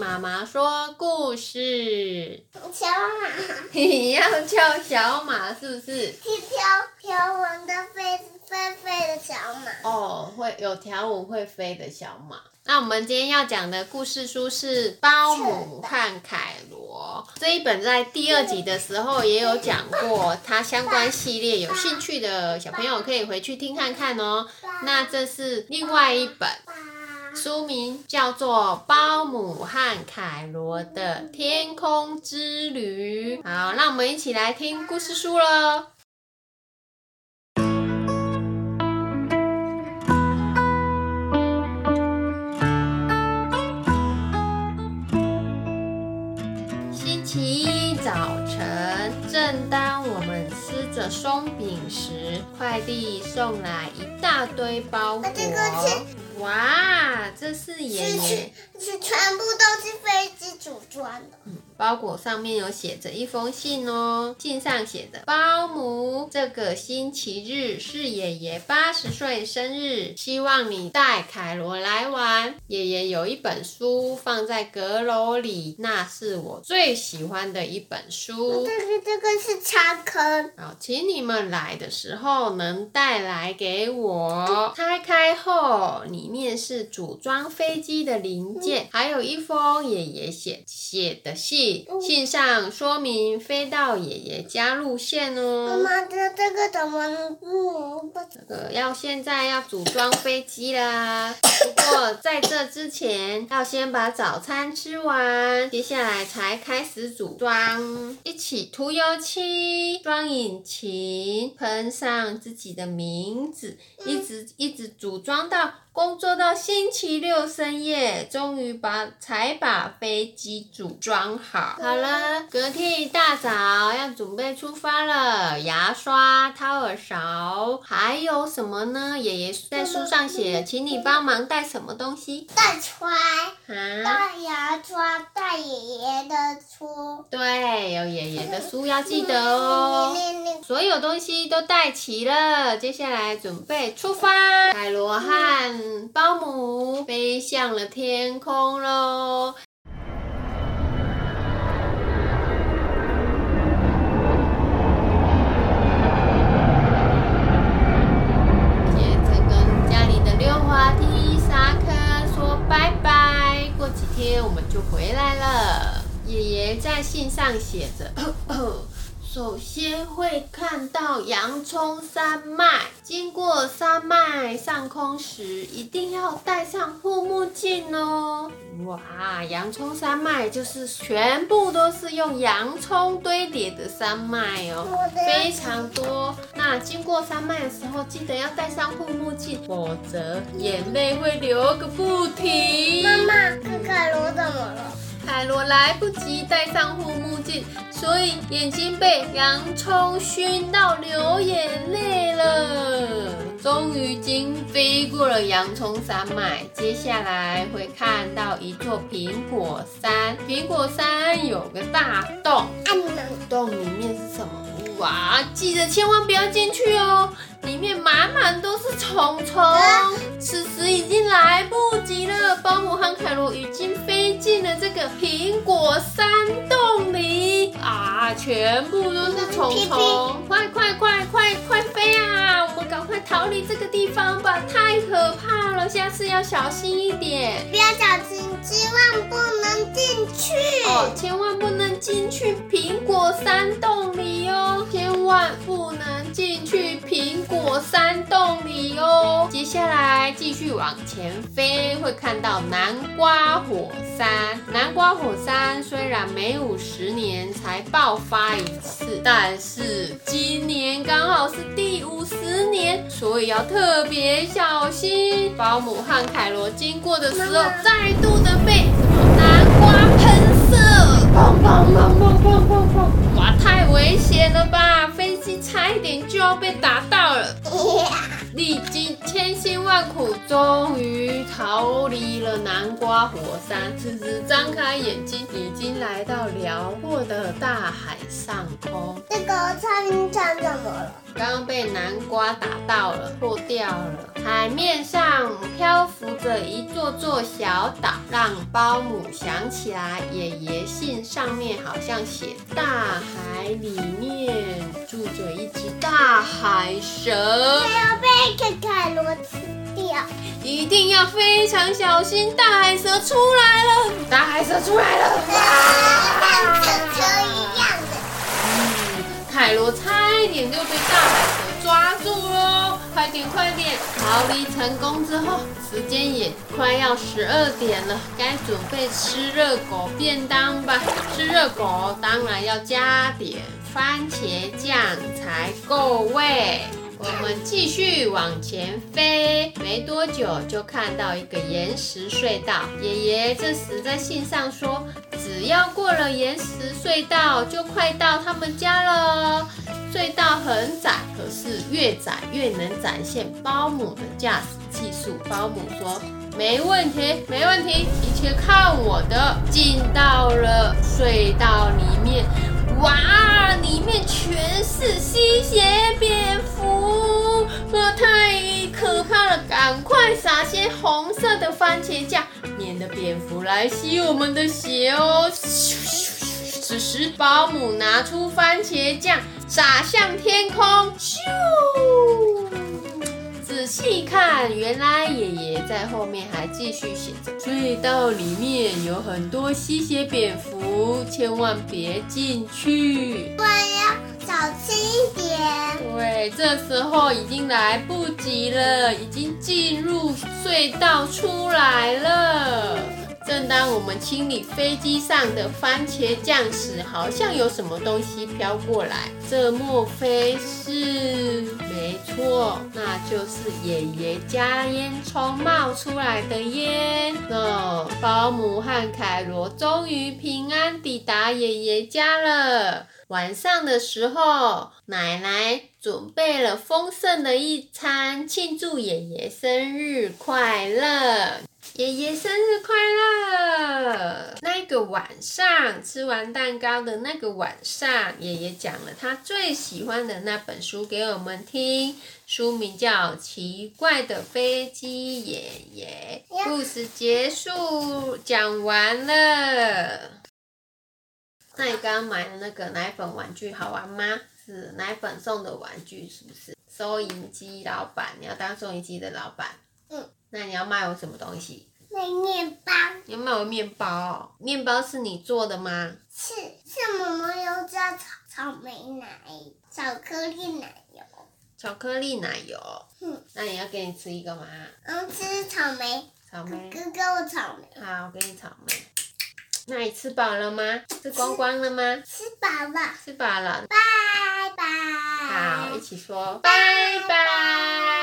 妈妈说故事。小马，你要叫小马是不是？是条条纹的飞飞飞的小马。哦，会有条纹会飞的小马。那我们今天要讲的故事书是《包姆和凯罗》这一本，在第二集的时候也有讲过，它相关系列，有兴趣的小朋友可以回去听看看哦。那这是另外一本。书名叫做《包姆和凯罗的天空之旅》。好，那我们一起来听故事书喽。星期一早晨，正当我们吃着松饼时，快递送来一大堆包裹。哇，这是爷爷，是全部都是飞机组装的。包裹上面有写着一封信哦，信上写着：包姆，这个星期日是爷爷八十岁生日，希望你带凯罗来玩。爷爷有一本书放在阁楼里，那是我最喜欢的一本书。这是这个是插坑。好，请你们来的时候能带来给我。拆开后，里面是组装飞机的零件，还有一封爷爷写写的信。信上说明飞到爷爷家路线哦。妈妈，这这个怎么？嗯，这个要现在要组装飞机啦。不过在这之前，要先把早餐吃完，接下来才开始组装。一起涂油漆，装引擎，喷上自己的名字，一直一直组装到。工作到星期六深夜，终于把才把飞机组装好。好了，隔天一大早要准备出发了。牙刷、掏耳勺，还有什么呢？爷爷在书上写，请你帮忙带什么东西？带揣，带牙刷，带爷爷的书。对，有爷爷的书要记得哦。所有东西都带齐了，接下来准备出发。凯罗汉。保姆飞向了天空喽！接着跟家里的溜滑梯、沙坑说拜拜。过几天我们就回来了。在信上写着。首先会看到洋葱山脉，经过山脉上空时，一定要戴上护目镜哦。哇，洋葱山脉就是全部都是用洋葱堆叠的山脉哦，非常多。那经过山脉的时候，记得要戴上护目镜，否则眼泪会流个不停。妈妈，凯罗怎么了？凯罗来不及戴上护目镜，所以眼睛被洋葱熏到流眼泪了。终于经飞过了洋葱山脉，接下来会看到一座苹果山。苹果山有个大洞，洞里面是什么？哇，记得千万不要进去哦，里面满满都是虫虫。此时已经来不及了，保姆和凯罗已经飞进了这个苹果山洞里啊，全部都是虫虫，快快快快快飞啊！我们赶快逃离这个地方吧，太可怕了，下次要小心一点，不要小心，千万不能进去哦，千万不能进去苹果山洞里哦。千万不能进去苹果山洞里哦！接下来继续往前飞，会看到南瓜火山。南瓜火山虽然每五十年才爆发一次，但是今年刚好是第五十年，所以要特别小心。保姆和凯罗经过的时候，再度的被南瓜喷射，砰砰砰砰砰砰砰！哇，太危险了吧！飞机差一点就要被打到了，历经千辛万苦，终于逃离了南瓜火山。此时张开眼睛，已经来到辽阔的大海上空。这个餐厅站怎么了？刚刚被南瓜打到了，破掉了。海面上漂浮着一座座小岛，让包姆想起来爷爷信上面好像写大海里面住着一只大海蛇，吃掉。一定要非常小心，大海蛇出来了！大海蛇出来了！像车车一样的。嗯，凯罗差一点就被大海蛇抓住喽！快点快点，逃离成功之后，时间也快要十二点了，该准备吃热狗便当吧。吃热狗当然要加点番茄酱才够味。我们继续往前飞，没多久就看到一个岩石隧道。爷爷这时在信上说，只要过了岩石隧道，就快到他们家了。隧道很窄，可是越窄越能展现保姆的驾驶技术。保姆说：“没问题，没问题，一切看我的。”进到了隧道里面，哇，里面全是吸血红色的番茄酱，免得蝙蝠来吸我们的血哦。咻咻咻此时，保姆拿出番茄酱，撒向天空，咻！仔细看，原来爷爷在后面还继续写着：隧道里面有很多吸血蝙蝠，千万别进去。我要小。这时候已经来不及了，已经进入隧道出来了。正当我们清理飞机上的番茄酱时，好像有什么东西飘过来。这莫非是？没错，那就是爷爷家烟囱冒出来的烟。那保姆和凯罗终于平安抵达爷爷家了。晚上的时候，奶奶准备了丰盛的一餐，庆祝爷爷生日快乐。爷爷生日快乐！那个晚上吃完蛋糕的那个晚上，爷爷讲了他最喜欢的那本书给我们听，书名叫《奇怪的飞机爷爷》。故事结束，讲完了。那你刚刚买的那个奶粉玩具好玩吗？是奶粉送的玩具，是不是？收银机老板，你要当收银机的老板。嗯。那你要卖我什么东西？卖面包。你要卖我面包哦？面包是你做的吗？是是妈妈有加草草莓奶、巧克力奶油。巧克力奶油。嗯。那你要给你吃一个吗？嗯，吃草莓。草莓。哥哥我草莓。好，我给你草莓。那你吃饱了吗？吃光光了吗？吃饱了。吃饱了。拜拜。好，一起说拜拜。